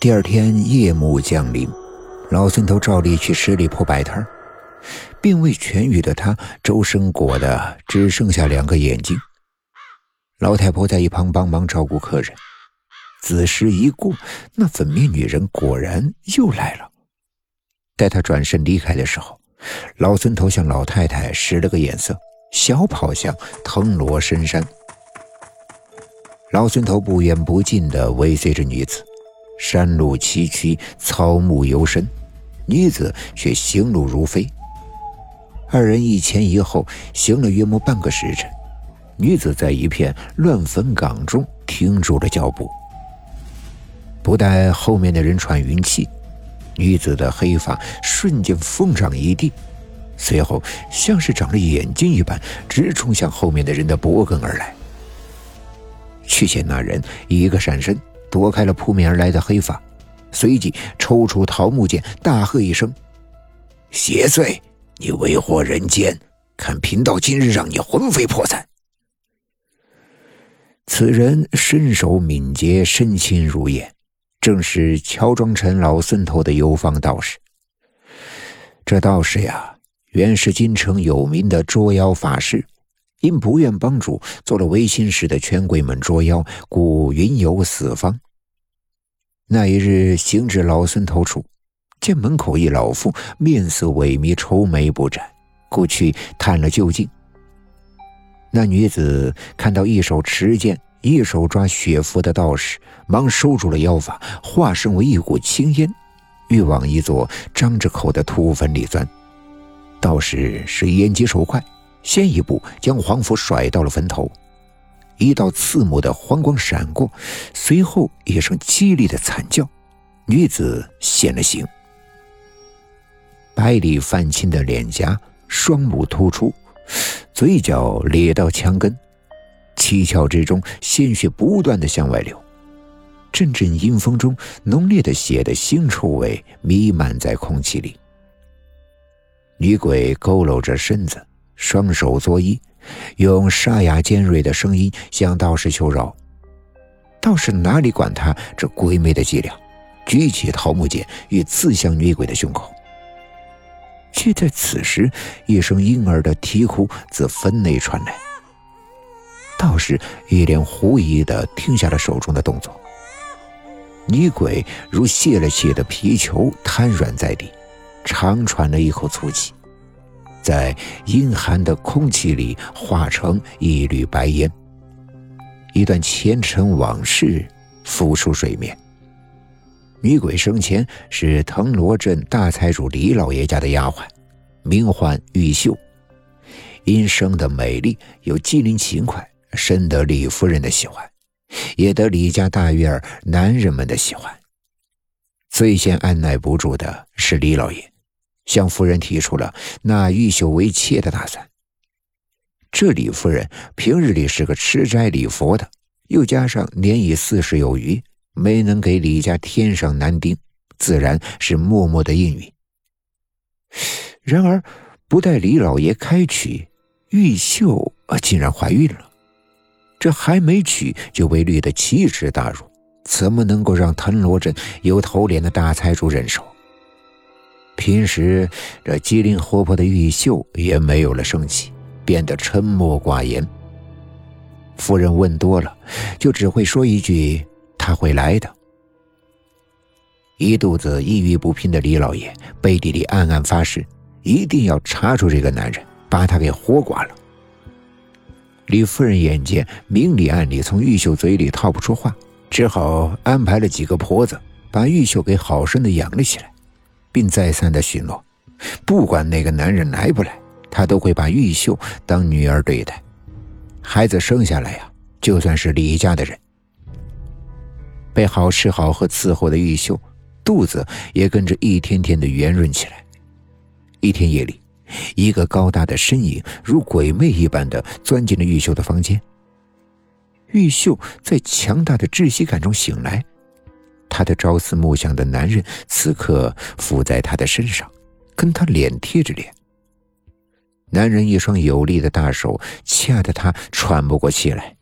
第二天夜幕降临，老孙头照例去十里铺摆摊并未痊愈的他，周身裹的只剩下两个眼睛。老太婆在一旁帮忙照顾客人。子时一过，那粉面女人果然又来了。待她转身离开的时候，老孙头向老太太使了个眼色，小跑向藤萝深山。老孙头不远不近地尾随着女子，山路崎岖，草木幽深，女子却行路如飞。二人一前一后行了约莫半个时辰，女子在一片乱坟岗中停住了脚步。不待后面的人喘匀气，女子的黑发瞬间疯长一地，随后像是长了眼睛一般，直冲向后面的人的脖颈而来。去见那人一个闪身躲开了扑面而来的黑发，随即抽出桃木剑，大喝一声：“邪祟！”你为祸人间，看贫道今日让你魂飞魄散！此人身手敏捷，身轻如燕，正是乔装成老孙头的游方道士。这道士呀，原是京城有名的捉妖法师，因不愿帮主做了维新时的权贵们捉妖，故云游四方。那一日行至老孙头处。见门口一老妇面色萎靡，愁眉不展，故去探了究竟。那女子看到一手持剑、一手抓血符的道士，忙收住了妖法，化身为一股青烟，欲往一座张着口的土坟里钻。道士是眼疾手快，先一步将黄符甩到了坟头，一道刺目的黄光闪过，随后一声凄厉的惨叫，女子现了形。白里泛青的脸颊，双目突出，嘴角咧到墙根，七窍之中鲜血不断的向外流，阵阵阴风中浓烈的血的腥臭味弥漫在空气里。女鬼佝偻着身子，双手作揖，用沙哑尖锐的声音向道士求饶。道士哪里管他这鬼魅的伎俩，举起桃木剑欲刺向女鬼的胸口。却在此时，一声婴儿的啼哭自坟内传来。道士一脸狐疑的停下了手中的动作。女鬼如泄了气的皮球，瘫软在地，长喘了一口粗气，在阴寒的空气里化成一缕白烟。一段前尘往事浮出水面。女鬼生前是藤萝镇大财主李老爷家的丫鬟，名唤玉秀。因生得美丽又机灵勤快，深得李夫人的喜欢，也得李家大院男人们的喜欢。最先按耐不住的是李老爷，向夫人提出了纳玉秀为妾的打算。这李夫人平日里是个吃斋礼佛的，又加上年已四十有余。没能给李家添上男丁，自然是默默的应允。然而，不待李老爷开娶，玉秀竟然怀孕了。这还没娶就被绿得奇耻大辱，怎么能够让藤罗镇有头脸的大财主忍受？平时这机灵活泼的玉秀也没有了生气，变得沉默寡言。夫人问多了，就只会说一句。他会来的。一肚子抑郁不平的李老爷背地里暗暗发誓，一定要查出这个男人，把他给活剐了。李夫人眼见明里暗里从玉秀嘴里套不出话，只好安排了几个婆子，把玉秀给好生的养了起来，并再三的许诺，不管那个男人来不来，他都会把玉秀当女儿对待。孩子生下来呀，就算是李家的人。被好吃好喝伺候的玉秀，肚子也跟着一天天的圆润起来。一天夜里，一个高大的身影如鬼魅一般的钻进了玉秀的房间。玉秀在强大的窒息感中醒来，她的朝思暮想的男人此刻伏在她的身上，跟她脸贴着脸。男人一双有力的大手掐得她喘不过气来。